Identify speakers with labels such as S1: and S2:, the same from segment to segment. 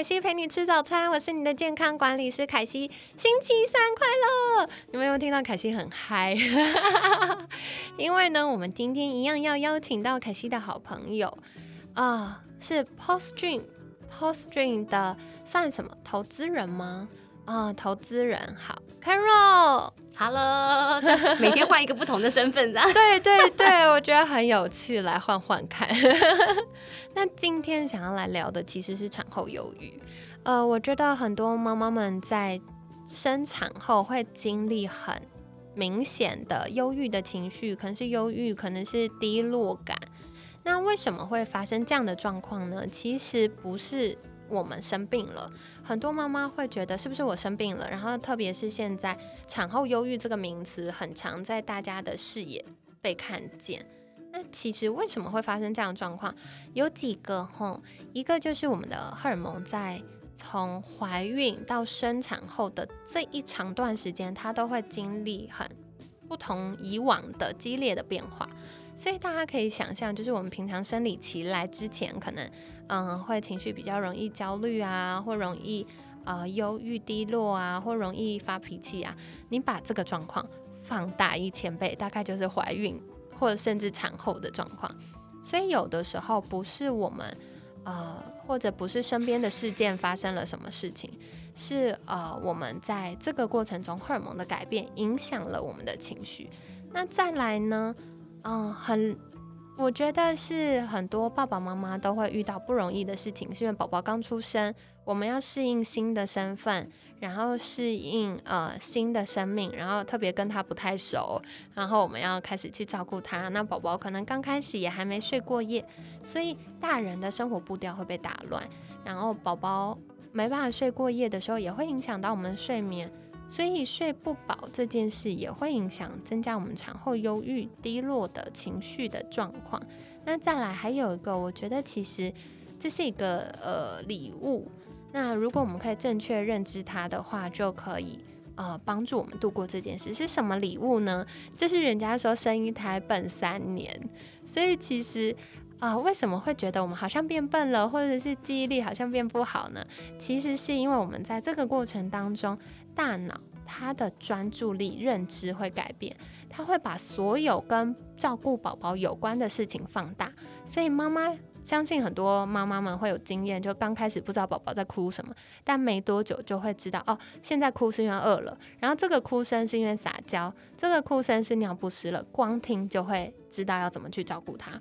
S1: 凯西陪你吃早餐，我是你的健康管理师凯西。星期三快乐！你们有没有听到凯西很嗨？因为呢，我们今天一样要邀请到凯西的好朋友啊、是 Post Dream Post Dream 的算什么投资人吗？啊、投资人好，Carol。
S2: Hello，每天换一个不同的身份，这样。
S1: 对对对，我觉得很有趣，来换换看。那今天想要来聊的其实是产后忧郁。呃，我觉得很多妈妈们在生产后会经历很明显的忧郁的情绪，可能是忧郁，可能是低落感。那为什么会发生这样的状况呢？其实不是我们生病了，很多妈妈会觉得是不是我生病了，然后特别是现在产后忧郁这个名词很常在大家的视野被看见。那其实为什么会发生这样的状况？有几个吼，一个就是我们的荷尔蒙在从怀孕到生产后的这一长段时间，它都会经历很不同以往的激烈的变化。所以大家可以想象，就是我们平常生理期来之前，可能嗯会情绪比较容易焦虑啊，或容易呃忧郁低落啊，或容易发脾气啊。你把这个状况放大一千倍，大概就是怀孕或者甚至产后的状况。所以有的时候不是我们呃，或者不是身边的事件发生了什么事情，是呃我们在这个过程中荷尔蒙的改变影响了我们的情绪。那再来呢，嗯、很。我觉得是很多爸爸妈妈都会遇到不容易的事情，是因为宝宝刚出生，我们要适应新的身份，然后适应呃新的生命，然后特别跟他不太熟，然后我们要开始去照顾他。那宝宝可能刚开始也还没睡过夜，所以大人的生活步调会被打乱，然后宝宝没办法睡过夜的时候，也会影响到我们的睡眠。所以睡不饱这件事也会影响增加我们产后忧郁、低落的情绪的状况。那再来还有一个，我觉得其实这是一个呃礼物。那如果我们可以正确认知它的话，就可以呃帮助我们度过这件事。是什么礼物呢？就是人家说生一胎笨三年，所以其实。啊、为什么会觉得我们好像变笨了，或者是记忆力好像变不好呢？其实是因为我们在这个过程当中，大脑它的专注力、认知会改变，它会把所有跟照顾宝宝有关的事情放大。所以妈妈相信很多妈妈们会有经验，就刚开始不知道宝宝在哭什么，但没多久就会知道哦，现在哭是因为饿了，然后这个哭声是因为撒娇，这个哭声是尿不湿了，光听就会知道要怎么去照顾他。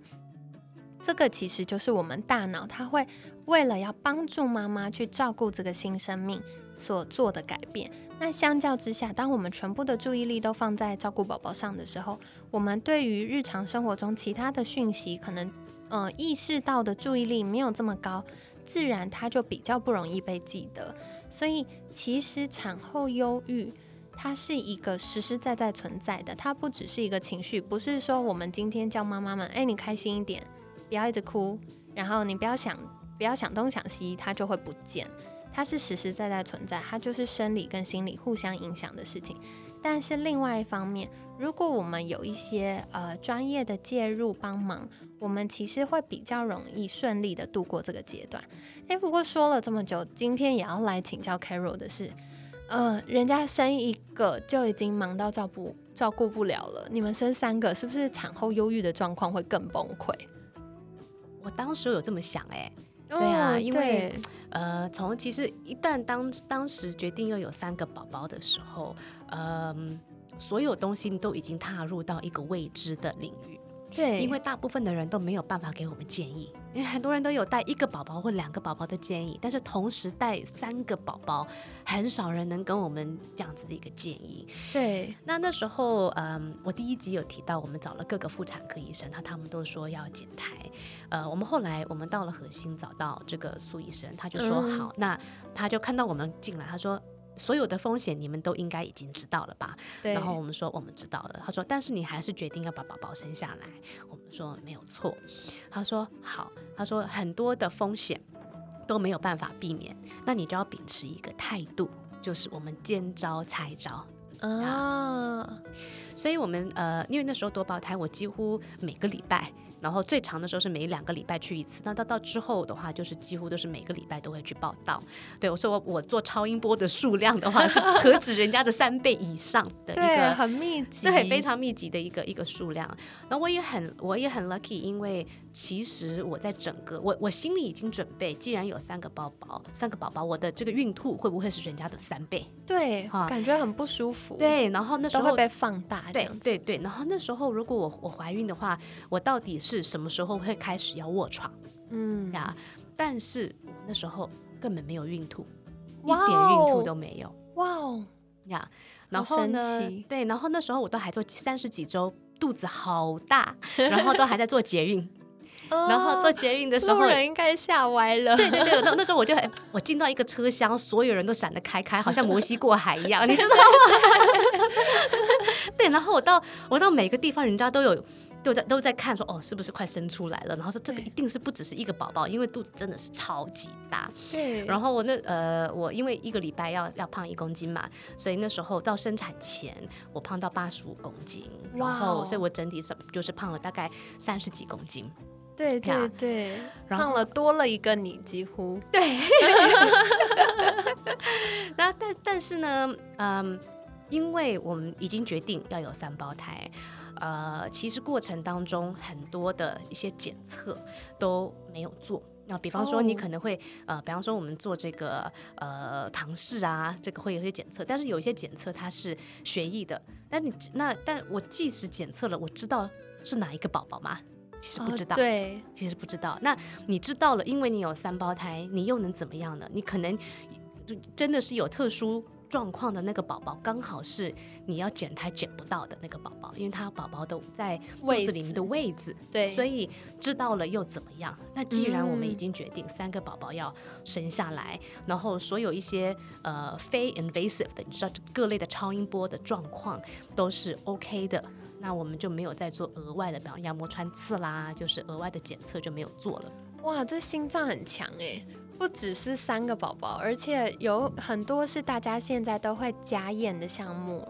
S1: 这个其实就是我们大脑，它会为了要帮助妈妈去照顾这个新生命所做的改变。那相较之下，当我们全部的注意力都放在照顾宝宝上的时候，我们对于日常生活中其他的讯息，可能呃意识到的注意力没有这么高，自然它就比较不容易被记得。所以其实产后忧郁。它是一个实实在在存在的，它不只是一个情绪，不是说我们今天叫妈妈们，哎，你开心一点，不要一直哭，然后你不要想，不要想东想西，它就会不见。它是实实在在存在，它就是生理跟心理互相影响的事情。但是另外一方面，如果我们有一些呃专业的介入帮忙，我们其实会比较容易顺利的度过这个阶段。诶，不过说了这么久，今天也要来请教 Carol 的是，呃，人家生一个就已经忙到照顾照顾不了了，你们生三个，是不是产后忧郁的状况会更崩溃？
S2: 我当时有这么想、哎，对啊
S1: 哦
S2: 因为呃，从其实一旦当当时决定要有三个宝宝的时候，嗯、所有东西都已经踏入到一个未知的领域。
S1: 对，
S2: 因为大部分的人都没有办法给我们建议，因为很多人都有带一个宝宝或两个宝宝的建议，但是同时带三个宝宝，很少人能跟我们这样子的一个建议。
S1: 对
S2: 那那时候，嗯，我第一集有提到，我们找了各个妇产科医生，他他们都说要减胎。呃，我们后来我们到了核心找到这个苏医生，他就说、
S1: 嗯
S2: 好，那他就看到我们进来，他说所有的风险你们都应该已经知道了吧？
S1: 对，
S2: 然后我们说我们知道了。他说，但是你还是决定要把宝宝生下来。我们说没有错。他说好。他说很多的风险都没有办法避免，那你就要秉持一个态度，就是我们见招拆招啊。所以我们呃，因为那时候多胞胎，我几乎每个礼拜。然后最长的时候是每两个礼拜去一次，那到到之后的话，就是几乎都是每个礼拜都会去报道。对我说我我做超音波的数量的话，是何止人家的三倍以上的一个
S1: 很密集，
S2: 对，非常密集的一个一个数量。那我也很我也很 lucky，因为其实我在整个我我心里已经准备，既然有三个宝宝，三个宝宝，我的这个孕吐会不会是人家的三倍？
S1: 对，感觉很不舒服。
S2: 对，然后那时候
S1: 会被放大。
S2: 对对对，然后那时候如果我我怀孕的话，我到底是。是什么时候会开始要卧床？嗯呀，但是我那时候根本没有孕吐，一点孕吐都没有。哇哦呀，然后呢？对，然后那时候我都还做三十几周，肚子好大，然后都还在做捷运。然后做捷运的时候，
S1: 人应该吓歪了。
S2: 对对对，那 那时候我就很，我进到一个车厢，所有人都闪得开开，好像摩西过海一样，你知道吗？对，然后我到我到每个地方，人家都有。都在都在看，说哦，是不是快生出来了？然后说这个一定是不只是一个宝宝，因为肚子真的是超级大。
S1: 对。
S2: 然后我那呃，我因为一个礼拜要要胖一公斤嘛，所以那时候到生产前我胖到八十五公斤。然后，所以我整体是就是胖了大概三十几公斤。
S1: 对对对，胖了多了一个你，几乎。
S2: 对。然后但但是呢，嗯，因为我们已经决定要有三胞胎。呃，其实过程当中很多的一些检测都没有做。那比方说，你可能会呃，比方说我们做这个呃唐氏啊，这个会有些检测，但是有一些检测它是血液的。但你那但我即使检测了，我知道是哪一个宝宝吗？其实不知道。
S1: 对，
S2: 其实不知道。那你知道了，因为你有三胞胎，你又能怎么样呢？你可能真的是有特殊。状况的那个宝宝刚好是你要捡胎捡不到的那个宝宝，因为他宝宝都在肚子里面的位置，
S1: 对，
S2: 所以知道了又怎么样？那既然我们已经决定三个宝宝要生下来，然后所有一些呃非 invasive 的，你知道各类的超音波的状况都是 OK 的，那我们就没有再做额外的，比方羊膜穿刺啦，就是额外的检测就没有做了。
S1: 哇，这心脏很强哎。不只是三个宝宝，而且有很多是大家现在都会加验的项目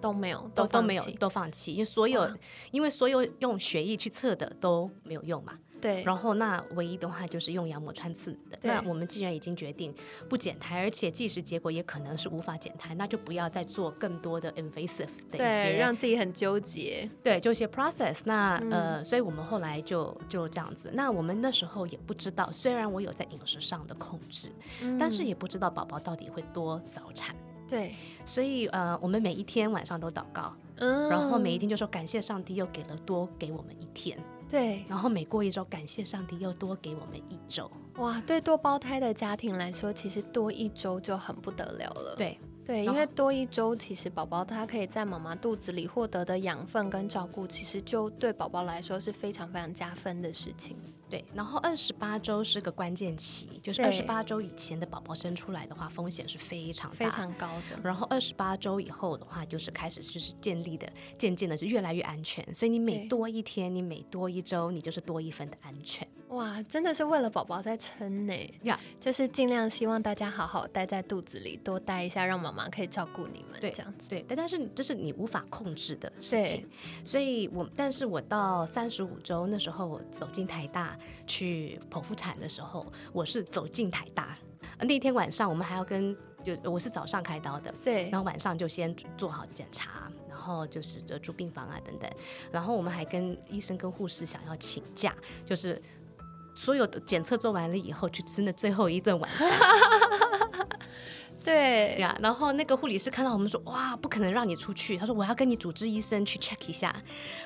S1: 都没有，
S2: 都都没有，都放弃，因为所有因为所有用血液去测的都没有用嘛。
S1: 对，
S2: 然后那唯一的话就是用羊膜穿刺的。那我们既然已经决定不减胎，而且即使结果也可能是无法减胎，那就不要再做更多的 invasive 的一些，
S1: 让自己很纠结。
S2: 对，就一些 process。那呃，所以我们后来就就这样子。那我们那时候也不知道，虽然我有在饮食上的控制，但是也不知道宝宝到底会多早产。
S1: 对，
S2: 所以呃，我们每一天晚上都祷告，嗯，然后每一天就说感谢上帝又给了多给我们一天。
S1: 对，
S2: 然后每过一周，感谢上帝又多给我们一周。
S1: 哇，对多胞胎的家庭来说，其实多一周就很不得了了。
S2: 对。
S1: 对，因为多一周，其实宝宝他可以在妈妈肚子里获得的养分跟照顾，其实就对宝宝来说是非常非常加分的事情。
S2: 对，然后二十八周是个关键期，就是二十八周以前的宝宝生出来的话，风险是非常
S1: 非常高的。
S2: 然后二十八周以后的话，就是开始就是建立的，渐渐的是越来越安全。所以你每多一天，你每多一周，你就是多一分的安全。
S1: 哇，真的是为了宝宝在撑呢呀！就是尽量希望大家好好待在肚子里，多待一下，让妈妈可以照顾你们。
S2: 对，
S1: 这样子。
S2: 对，但但是这是你无法控制的事情。所以我，但是我到三十五周那时候，我走进台大去剖腹产的时候，我是走进台大。那天晚上我们还要跟，就我是早上开刀的，
S1: 对，
S2: 然后晚上就先做好检查，然后就是住病房啊等等，然后我们还跟医生跟护士想要请假，就是。所有的检测做完了以后，去吃那最后一顿晚餐。
S1: 对
S2: 呀，然后那个护理师看到我们说：“哇，不可能让你出去。”他说：“我要跟你主治医生去 check 一下。”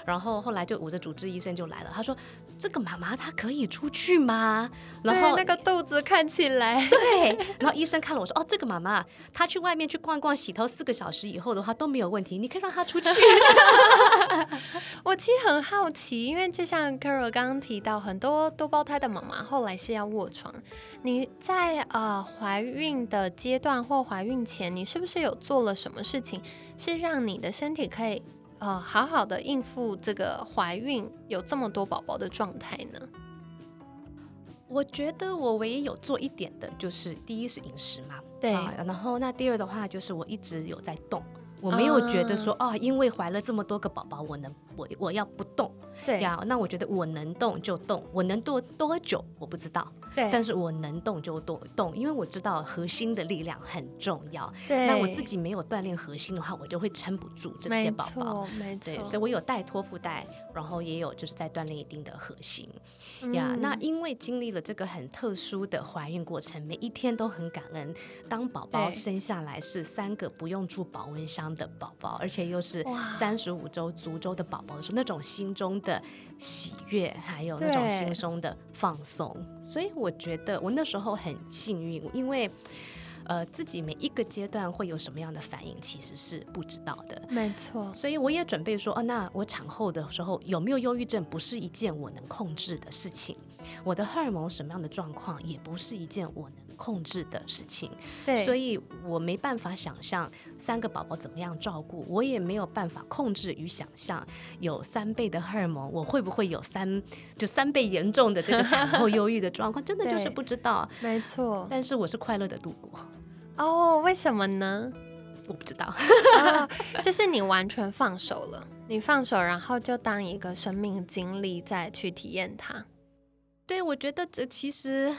S2: 然后后来就我的主治医生就来了，他说。这个妈妈她可以出去吗？然后
S1: 那个肚子看起来
S2: 对，然后医生看了我说哦，这个妈妈她去外面去逛逛洗头四个小时以后的话都没有问题，你可以让她出去。
S1: 我其实很好奇，因为就像 Carol 刚刚提到，很多多胞胎的妈妈后来是要卧床。你在呃怀孕的阶段或怀孕前，你是不是有做了什么事情，是让你的身体可以呃好好的应付这个怀孕有这么多宝宝的状态呢？
S2: 我觉得我唯一有做一点的就是，第一是饮食嘛，
S1: 对
S2: 啊然后那第二的话就是我一直有在动。我没有觉得说哦，因为怀了这么多个宝宝，我能我我要不动
S1: 对
S2: 呀？那我觉得我能动就动，我能多多久我不知道，
S1: 对，
S2: 但是我能动就多动，因为我知道核心的力量很重要。
S1: 对
S2: 那我自己没有锻炼核心的话，我就会撑不住这些
S1: 宝
S2: 宝宝。
S1: 错没
S2: 对，
S1: 错，
S2: 所以我有带托腹带，然后也有就是在锻炼一定的核心呀。
S1: 嗯
S2: 那因为经历了这个很特殊的怀孕过程，每一天都很感恩。当宝宝生下来是三个不用住保温箱的宝宝，而且又是三十五周足周的宝宝的时候，那种心中的喜悦，还有那种心中的放松，所以我觉得我那时候很幸运，因为。呃，自己每一个阶段会有什么样的反应，其实是不知道的。
S1: 没错，
S2: 所以我也准备说，哦，那我产后的时候有没有忧郁症，不是一件我能控制的事情。我的荷尔蒙什么样的状况，也不是一件我能控制的事情。
S1: 对，
S2: 所以我没办法想象三个宝宝怎么样照顾，我也没有办法控制与想象有三倍的荷尔蒙，我会不会有三就三倍严重的这个产后忧郁的状况，真的就是不知道。
S1: 没错。
S2: 但是我是快乐的度过，
S1: 哦，为什么呢？
S2: 我不知道。
S1: 哦，就是你完全放手了，你放手，然后就当一个生命经历再去体验它。
S2: 对，我觉得这其实，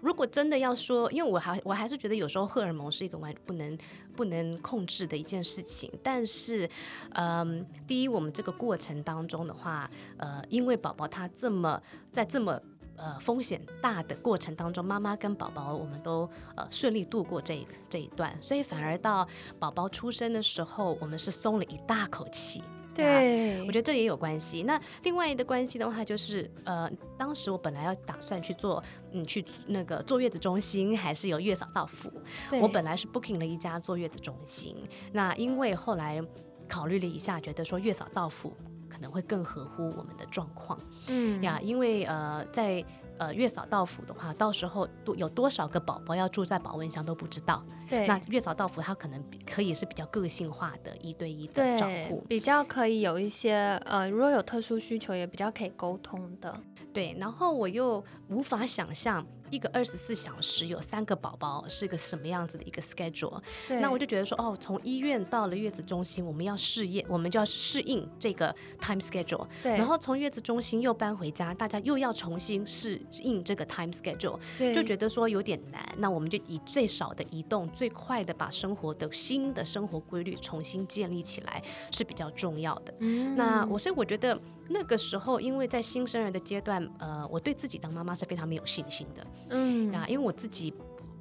S2: 如果真的要说，因为我还我还是觉得有时候荷尔蒙是一个完不能不能控制的一件事情。但是，嗯，第一，我们这个过程当中的话，呃，因为宝宝他这么在这么呃风险大的过程当中，妈妈跟宝宝我们都呃顺利度过这这一段，所以反而到宝宝出生的时候，我们是松了一大口气。
S1: 对，
S2: 我觉得这也有关系。那另外一个关系的话，就是呃，当时我本来要打算去做，嗯，去那个坐月子中心，还是有月嫂到府。我本来是 booking 了一家坐月子中心，那因为后来考虑了一下，觉得说月嫂到府可能会更合乎我们的状况
S1: 嗯
S2: 呀，因为呃，在呃月嫂到府的话，到时候多有多少个宝宝要住在保温箱都不知道。
S1: 对
S2: 那月嫂到府它可能可以是比较个性化的一对一的照顾。
S1: 比较可以有一些呃，如果有特殊需求，也比较可以沟通的。
S2: 对，然后我又无法想象一个二十四小时有三个宝宝是个什么样子的一个 schedule。
S1: 对，
S2: 那我就觉得说，哦，从医院到了月子中心，我们要试验，我们就要适应这个 time schedule。
S1: 对，
S2: 然后从月子中心又搬回家，大家又要重新适应这个 time schedule，
S1: 对
S2: 就觉得说有点难。那我们就以最少的移动、最快的把生活的新的生活规律重新建立起来是比较重要的。
S1: 嗯
S2: 那我所以我觉得那个时候，因为在新生儿的阶段，呃，我对自己当妈妈是非常没有信心的
S1: 嗯
S2: 啊，因为我自己。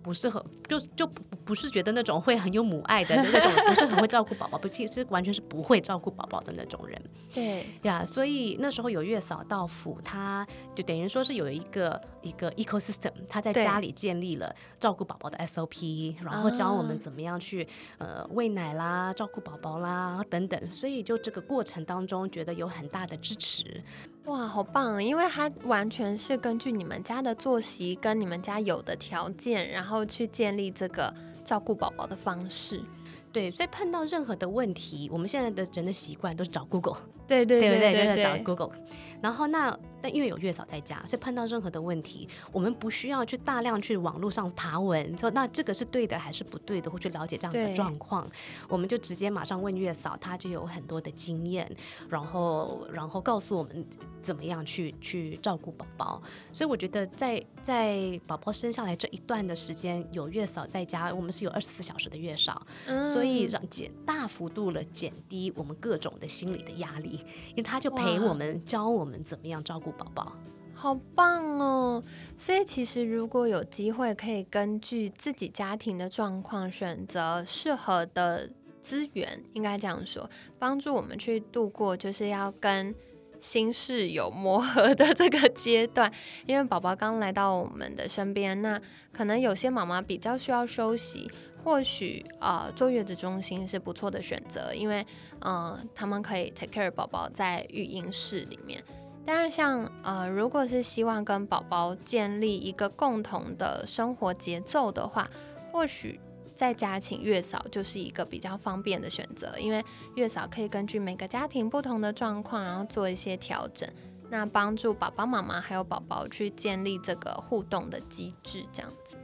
S2: 不是很就就不不是觉得那种会很有母爱的 那种，不是很会照顾宝宝，不其实完全是不会照顾宝宝的那种人
S1: 对
S2: 呀。所以那时候有月嫂到府，他就等于说是有一个一个 ecosystem，他在家里建立了照顾宝宝的 SOP，然后教我们
S1: 啊
S2: 怎么样去、呃喂奶啦、照顾宝宝啦等等。所以就这个过程当中，觉得有很大的支持。
S1: 哇，好棒！啊因为它完全是根据你们家的作息跟你们家有的条件，然后去建立这个照顾宝宝的方式。
S2: 对，所以碰到任何的问题，我们现在的人的习惯都是找 Google，
S1: 对对
S2: 对对
S1: 对？
S2: 找 Google。然后那但因为有月嫂在家，所以碰到任何的问题，我们不需要去大量去网络上爬文，说那这个是对的还是不对的，或去了解这样的状况，我们就直接马上问月嫂，她就有很多的经验，然后然后告诉我们怎么样去去照顾宝宝。所以我觉得在在宝宝生下来这一段的时间，有月嫂在家，我们是有二十四小时的月嫂，所以
S1: 嗯
S2: 让减大幅度了减低我们各种的心理的压力，因为他就陪我们教我们怎么样照顾宝宝。
S1: 好棒哦！所以其实如果有机会，可以根据自己家庭的状况选择适合的资源，应该这样说，帮助我们去度过就是要跟新室友磨合的这个阶段。因为宝宝刚来到我们的身边，那可能有些妈妈比较需要休息，或许呃坐月子中心是不错的选择，因为嗯、他们可以 take care 宝宝在育婴室里面。但是像呃，如果是希望跟宝宝建立一个共同的生活节奏的话，或许在家请月嫂就是一个比较方便的选择，因为月嫂可以根据每个家庭不同的状况，然后做一些调整，那帮助爸爸妈妈还有宝宝去建立这个互动的机制，这样子。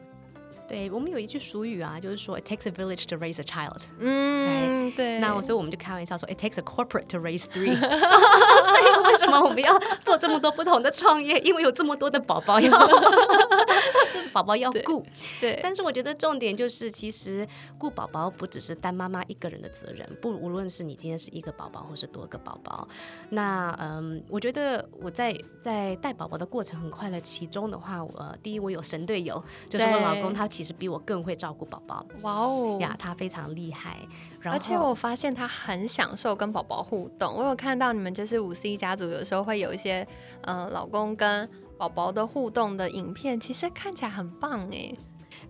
S2: 对我们有一句俗语啊，就是说 it takes a village to raise a child。
S1: 嗯，对。
S2: 那我所以我们就开玩笑说 it takes a corporate to raise three。所以为什么我们要做这么多不同的创业？因为有这么多的宝宝要 宝宝要顾。
S1: 对。
S2: 但是我觉得重点就是，其实顾宝宝不只是单妈妈一个人的责任，不无论是你今天是一个宝宝或是多个宝宝，那嗯，我觉得我在在带宝宝的过程很快乐。其中的话，我第一我有神队友，就是我老公他。其实比我更会照顾宝宝，哇哦呀，他非常厉害。
S1: 而且我发现他很享受跟宝宝互动。我有看到你们就是五 C 家族，有时候会有一些呃老公跟宝宝的互动的影片，其实看起来很棒哎。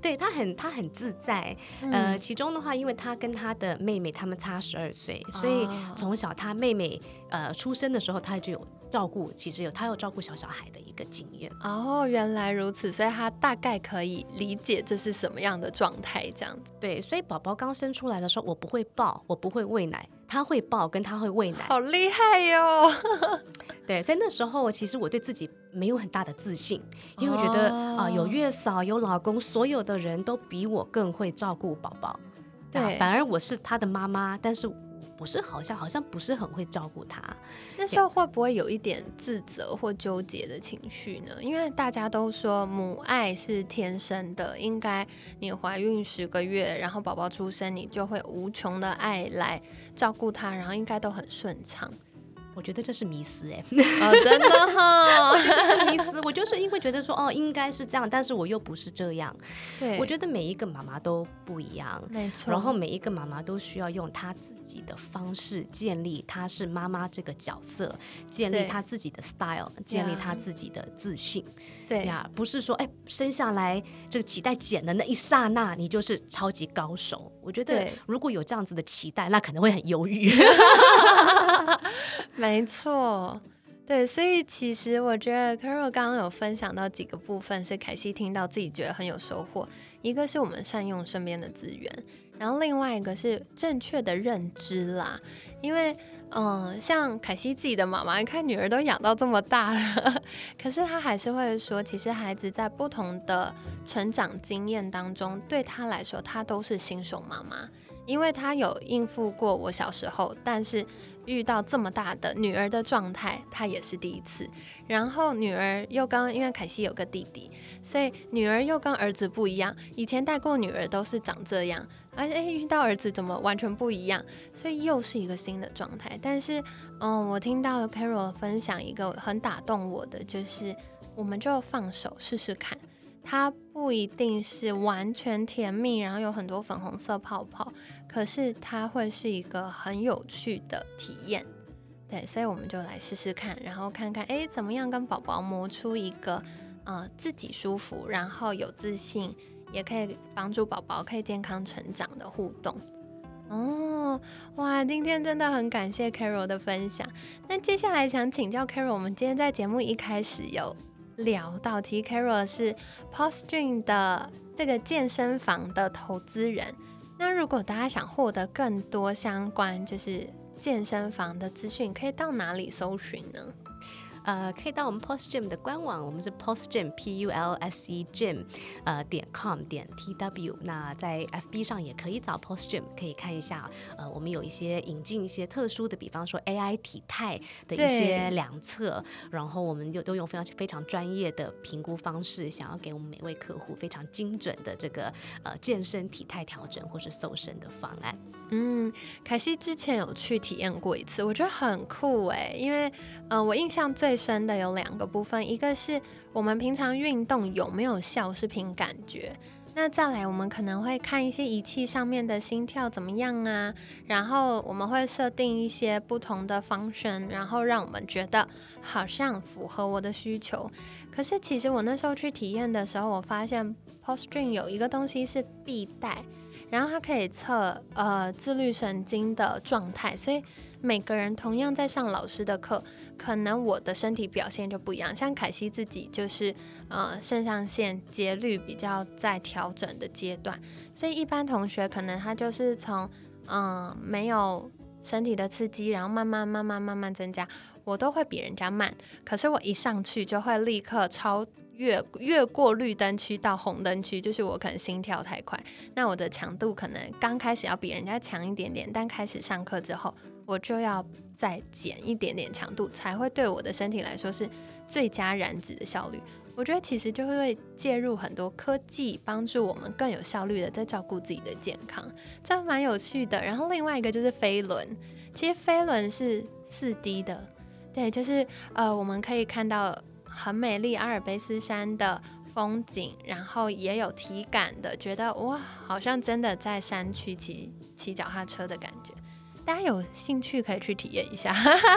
S2: 对他很他很自在。呃，其中的话，因为他跟他的妹妹他们差十二岁，所以从小他妹妹呃出生的时候，他就有。照顾其实有他有照顾小小孩的一个经验
S1: 哦，原来如此，所以他大概可以理解这是什么样的状态，这样子。
S2: 对，所以宝宝刚生出来的时候，我不会抱，我不会喂奶，他会抱，跟他会喂奶，
S1: 好厉害哟。
S2: 对，所以那时候其实我对自己没有很大的自信，因为我觉得啊，有月嫂，有老公，所有的人都比我更会照顾宝宝，
S1: 对，
S2: 反而我是他的妈妈，但是。不是好像好像不是很会照顾他，
S1: 那时候会不会有一点自责或纠结的情绪呢？因为大家都说母爱是天生的，应该你怀孕十个月，然后宝宝出生，你就会无穷的爱来照顾他，然后应该都很顺畅。
S2: 我觉得这是迷思哎，
S1: 哦，真的哈，
S2: 是迷思。我就是因为觉得说哦，应该是这样，但是我又不是这样。
S1: 对，
S2: 我觉得每一个妈妈都不一样，
S1: 没错。
S2: 然后每一个妈妈都需要用她自己的方式建立她是妈妈这个角色，建立她自己的 style，建立她自己的自信。
S1: 对
S2: 呀，不是说哎生下来这个脐带剪的那一刹那，你就是超级高手。我觉得如果有这样子的期待，那可能会很犹豫。
S1: 没错，对，所以其实我觉得 c a r o 刚刚有分享到几个部分，是凯西听到自己觉得很有收获。一个是我们善用身边的资源，然后另外一个是正确的认知啦。因为，嗯，像凯西自己的妈妈，你看女儿都养到这么大了，可是她还是会说，其实孩子在不同的成长经验当中，对她来说，她都是新手妈妈，因为她有应付过我小时候，但是。遇到这么大的女儿的状态，她也是第一次。然后女儿又跟，因为凯西有个弟弟，所以女儿又跟儿子不一样。以前带过女儿都是长这样，而且遇到儿子怎么完全不一样，所以又是一个新的状态。但是，嗯，我听到 Carol 分享一个很打动我的，就是我们就放手试试看。它不一定是完全甜蜜，然后有很多粉红色泡泡，可是它会是一个很有趣的体验。对，所以我们就来试试看，然后看看哎怎么样跟宝宝磨出一个呃自己舒服，然后有自信，也可以帮助宝宝可以健康成长的互动。哦，哇，今天真的很感谢 Carol 的分享。那接下来想请教 Carol，我们今天在节目一开始有。聊到，其实 Carol 是 Poststream 的这个健身房的投资人。那如果大家想获得更多相关就是健身房的资讯，可以到哪里搜寻呢？
S2: 呃，可以到我们 Post Gym 的官网，我们是 Post Gym P U L S E Gym 呃点 com 点 T W。那在 F B 上也可以找 Post Gym，可以看一下。呃，我们有一些引进一些特殊的，比方说 A I 体态的一些量测，然后我们就都用非常非常专业的评估方式，想要给我们每位客户非常精准的这个呃健身体态调整或是瘦身的方案。
S1: 嗯，凯西之前有去体验过一次，我觉得很酷哎，因为嗯，我印象最深的有两个部分，一个是我们平常运动有没有效是凭感觉，那再来我们可能会看一些仪器上面的心跳怎么样啊，然后我们会设定一些不同的 function，然后让我们觉得好像符合我的需求。可是其实我那时候去体验的时候，我发现 Poststream 有一个东西是必带。然后它可以测呃自律神经的状态，所以每个人同样在上老师的课，可能我的身体表现就不一样。像凯西自己就是呃肾上腺节律比较在调整的阶段，所以一般同学可能他就是从嗯没有身体的刺激，然后慢慢慢慢慢慢增加，我都会比人家慢。可是我一上去就会立刻超。越越过绿灯区到红灯区，就是我可能心跳太快，那我的强度可能刚开始要比人家强一点点，但开始上课之后，我就要再减一点点强度，才会对我的身体来说是最佳燃脂的效率。我觉得其实就会介入很多科技，帮助我们更有效率的在照顾自己的健康，这蛮有趣的。然后另外一个就是飞轮，其实飞轮是四 D 的，对，就是呃我们可以看到。很美丽阿尔卑斯山的风景，然后也有体感的，觉得哇，好像真的在山区骑骑脚踏车的感觉。大家有兴趣可以去体验一下。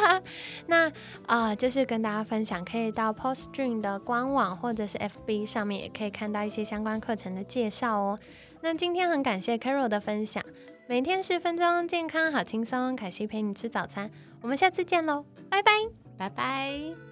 S1: 那啊，就是跟大家分享，可以到 Poststream 的官网或者是 FB 上面，也可以看到一些相关课程的介绍哦。那今天很感谢 Carol 的分享，每天十分钟，健康好轻松，凯西陪你吃早餐，我们下次见喽，拜拜，
S2: 拜拜。